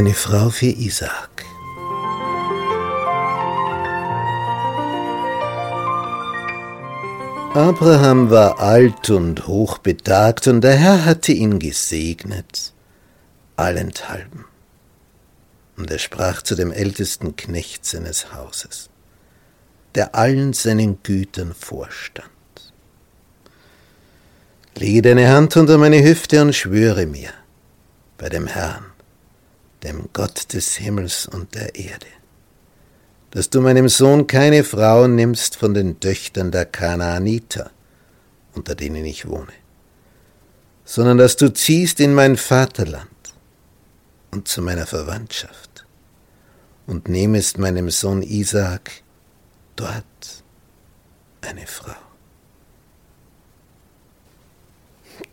Eine Frau für Isaak. Abraham war alt und hochbetagt, und der Herr hatte ihn gesegnet, allenthalben. Und er sprach zu dem ältesten Knecht seines Hauses, der allen seinen Gütern vorstand. Lege deine Hand unter meine Hüfte und schwöre mir bei dem Herrn, dem Gott des Himmels und der Erde, dass du meinem Sohn keine Frau nimmst von den Töchtern der Kanaaniter, unter denen ich wohne, sondern dass du ziehst in mein Vaterland und zu meiner Verwandtschaft und nehmest meinem Sohn Isaak dort eine Frau.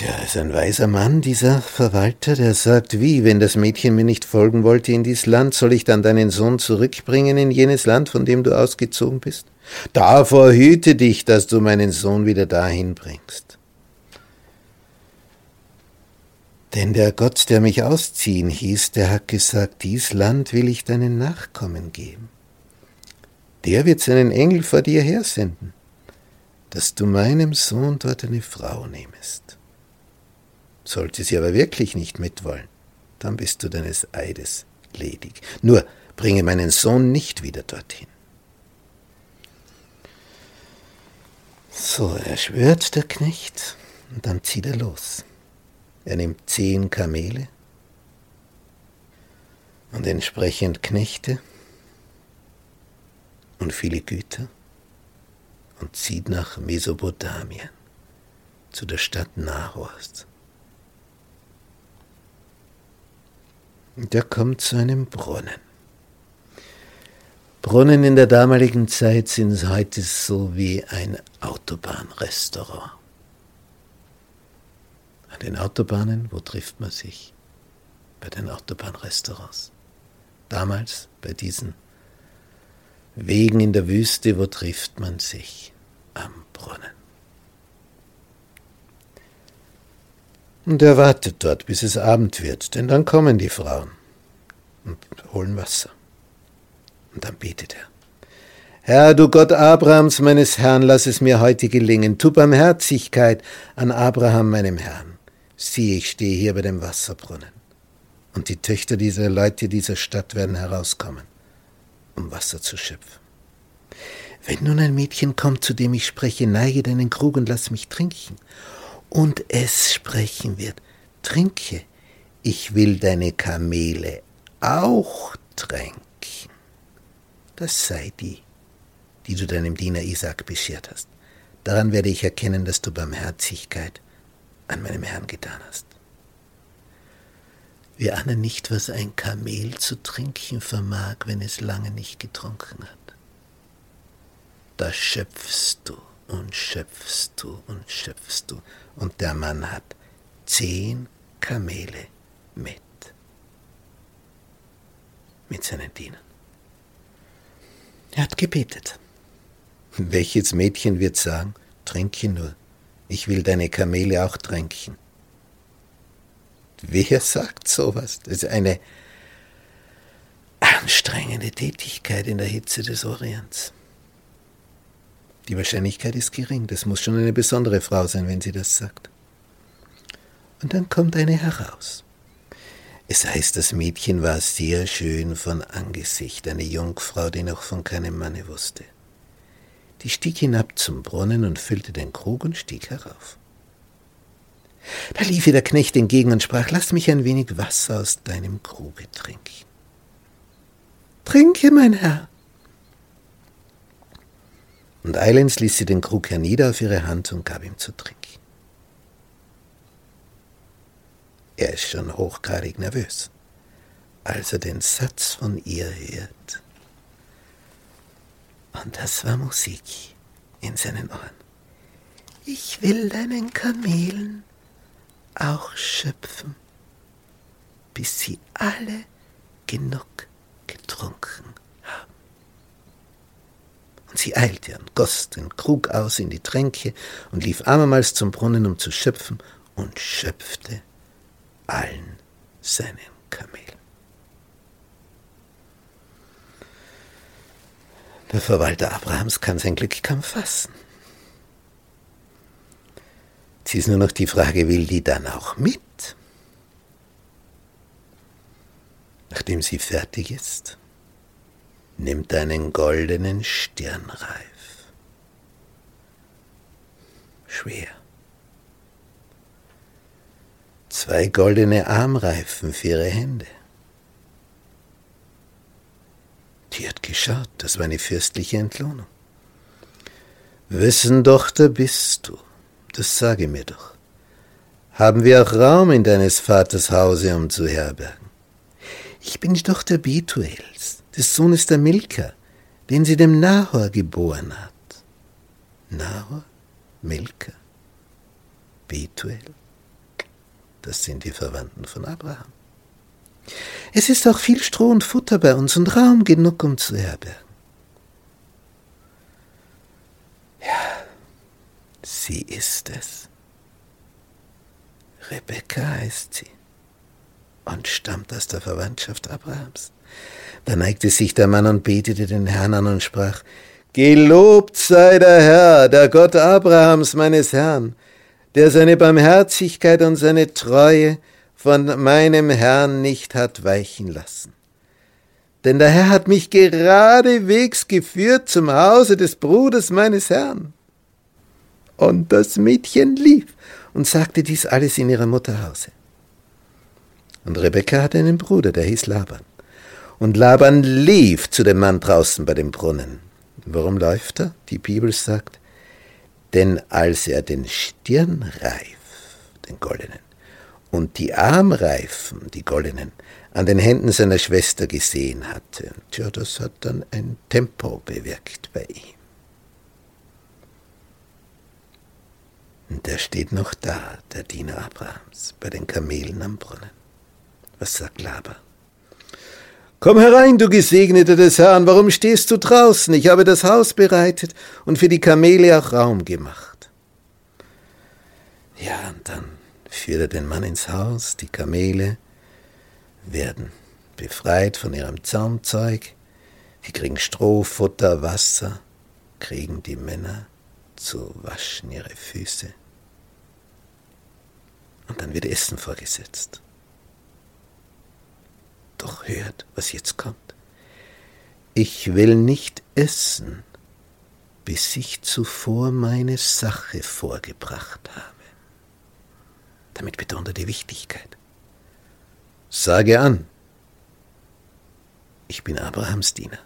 Der ist ein weiser Mann, dieser Verwalter, der sagt, wie, wenn das Mädchen mir nicht folgen wollte in dies Land, soll ich dann deinen Sohn zurückbringen in jenes Land, von dem du ausgezogen bist? Davor hüte dich, dass du meinen Sohn wieder dahin bringst. Denn der Gott, der mich ausziehen hieß, der hat gesagt, dies Land will ich deinen Nachkommen geben. Der wird seinen Engel vor dir hersenden, dass du meinem Sohn dort eine Frau nehmest. Sollte sie aber wirklich nicht mitwollen, dann bist du deines Eides ledig. Nur bringe meinen Sohn nicht wieder dorthin. So, er schwört der Knecht, und dann zieht er los. Er nimmt zehn Kamele und entsprechend Knechte und viele Güter und zieht nach Mesopotamien zu der Stadt Nahors. Der kommt zu einem Brunnen. Brunnen in der damaligen Zeit sind heute so wie ein Autobahnrestaurant. An den Autobahnen, wo trifft man sich? Bei den Autobahnrestaurants. Damals bei diesen Wegen in der Wüste, wo trifft man sich? Am Brunnen. Und er wartet dort, bis es Abend wird, denn dann kommen die Frauen und holen Wasser. Und dann betet er. Herr, du Gott Abrahams, meines Herrn, lass es mir heute gelingen. Tu Barmherzigkeit an Abraham, meinem Herrn. Sieh, ich stehe hier bei dem Wasserbrunnen. Und die Töchter dieser Leute dieser Stadt werden herauskommen, um Wasser zu schöpfen. Wenn nun ein Mädchen kommt, zu dem ich spreche, neige deinen Krug und lass mich trinken und es sprechen wird, trinke, ich will deine Kamele auch tränken. Das sei die, die du deinem Diener Isaac beschert hast. Daran werde ich erkennen, dass du Barmherzigkeit an meinem Herrn getan hast. Wir ahnen nicht, was ein Kamel zu trinken vermag, wenn es lange nicht getrunken hat. Da schöpfst du und schöpfst du und schöpfst du. Und der Mann hat zehn Kamele mit. Mit seinen Dienern. Er hat gebetet. Welches Mädchen wird sagen, trinke nur, ich will deine Kamele auch tränken. Wer sagt sowas? Das ist eine anstrengende Tätigkeit in der Hitze des Orients. Die Wahrscheinlichkeit ist gering. Das muss schon eine besondere Frau sein, wenn sie das sagt. Und dann kommt eine heraus. Es heißt, das Mädchen war sehr schön von Angesicht, eine Jungfrau, die noch von keinem Manne wusste. Die stieg hinab zum Brunnen und füllte den Krug und stieg herauf. Da lief ihr der Knecht entgegen und sprach, lass mich ein wenig Wasser aus deinem Kruge trinken. Trinke, mein Herr, und eilends ließ sie den Krug hernieder auf ihre Hand und gab ihm zu trinken. Er ist schon hochgradig nervös, als er den Satz von ihr hört. Und das war Musik in seinen Ohren. Ich will deinen Kamelen auch schöpfen. bis sie alle genug getrunken. Und sie eilte und goss den Krug aus in die Tränke und lief abermals zum Brunnen, um zu schöpfen, und schöpfte allen seinen Kamelen. Der Verwalter Abrahams kann sein Glück kaum fassen. Jetzt ist nur noch die Frage, will die dann auch mit? Nachdem sie fertig ist, nimmt er einen goldenen Stirnreif. Schwer. Zwei goldene Armreifen für ihre Hände. Die hat geschaut, das war eine fürstliche Entlohnung. Wessen Tochter bist du? Das sage mir doch. Haben wir auch Raum in deines Vaters Hause, um zu herbergen? Ich bin die Tochter Betuels, des Sohnes der Milka, den sie dem Nahor geboren hat. Nahor? Milka? Betuel? Das sind die Verwandten von Abraham. Es ist auch viel Stroh und Futter bei uns und Raum genug, um zu herbergen. Ja, sie ist es. Rebekka heißt sie und stammt aus der Verwandtschaft Abrahams. Da neigte sich der Mann und betete den Herrn an und sprach, Gelobt sei der Herr, der Gott Abrahams meines Herrn, der seine Barmherzigkeit und seine Treue von meinem Herrn nicht hat weichen lassen. Denn der Herr hat mich geradewegs geführt zum Hause des Bruders meines Herrn. Und das Mädchen lief und sagte dies alles in ihrer Mutter Hause. Und Rebekka hatte einen Bruder, der hieß Laban. Und Laban lief zu dem Mann draußen bei dem Brunnen. Warum läuft er? Die Bibel sagt, denn als er den Stirnreif, den goldenen, und die Armreifen, die goldenen, an den Händen seiner Schwester gesehen hatte. Tja, das hat dann ein Tempo bewirkt bei ihm. Und der steht noch da, der Diener Abrahams, bei den Kamelen am Brunnen. Was sagt Laban? Komm herein, du Gesegneter des Herrn, warum stehst du draußen? Ich habe das Haus bereitet und für die Kamele auch Raum gemacht. Ja, und dann führt er den Mann ins Haus, die Kamele werden befreit von ihrem Zaumzeug, die kriegen Stroh, Futter, Wasser, kriegen die Männer zu waschen ihre Füße. Und dann wird Essen vorgesetzt. Doch hört, was jetzt kommt. Ich will nicht essen, bis ich zuvor meine Sache vorgebracht habe. Damit betont er die Wichtigkeit. Sage an, ich bin Abrahams Diener.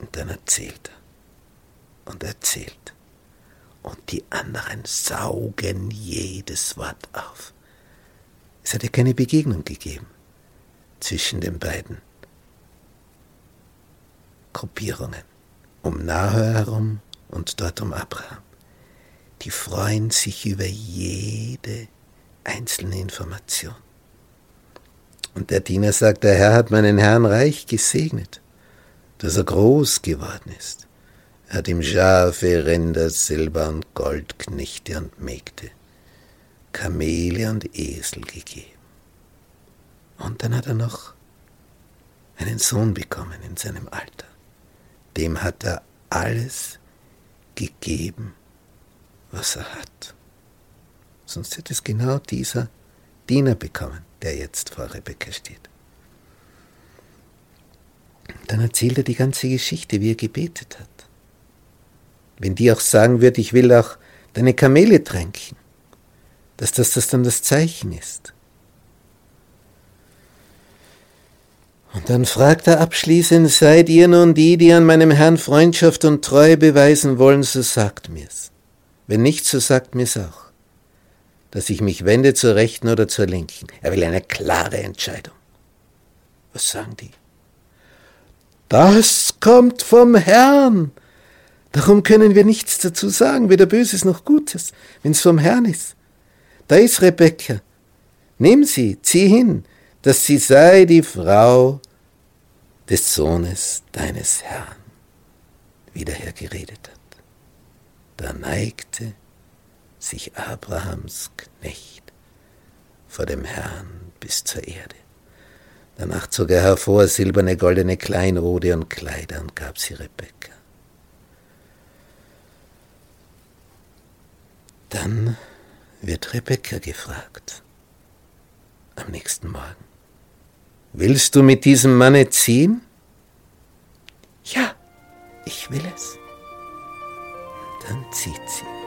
Und dann erzählt er und erzählt. Und die anderen saugen jedes Wort auf. Es hat ja keine Begegnung gegeben zwischen den beiden Gruppierungen, um Nahor herum und dort um Abraham die freuen sich über jede einzelne Information. Und der Diener sagt, der Herr hat meinen Herrn reich gesegnet, dass er groß geworden ist. Er hat ihm Schafe, Rinder, Silber und Gold, Knechte und Mägde, Kamele und Esel gegeben. Und dann hat er noch einen Sohn bekommen in seinem Alter. Dem hat er alles gegeben, was er hat. Sonst hätte es genau dieser Diener bekommen, der jetzt vor Rebecca steht. Dann erzählt er die ganze Geschichte, wie er gebetet hat. Wenn die auch sagen wird, ich will auch deine Kamele tränken, dass das, das dann das Zeichen ist. Und dann fragt er abschließend, seid ihr nun die, die an meinem Herrn Freundschaft und Treue beweisen wollen, so sagt mir's. Wenn nicht, so sagt mir's auch, dass ich mich wende zur rechten oder zur linken. Er will eine klare Entscheidung. Was sagen die? Das kommt vom Herrn. Darum können wir nichts dazu sagen, weder Böses noch Gutes, wenn es vom Herrn ist. Da ist Rebekka, Nimm sie, zieh hin, dass sie sei die Frau des Sohnes deines Herrn, wie der Herr geredet hat. Da neigte sich Abrahams Knecht vor dem Herrn bis zur Erde. Danach zog er hervor silberne, goldene Kleinrode und Kleider und gab sie Rebekka. Dann wird Rebekka gefragt am nächsten Morgen. Willst du mit diesem Manne ziehen? Ja, ich will es. Dann zieht sie.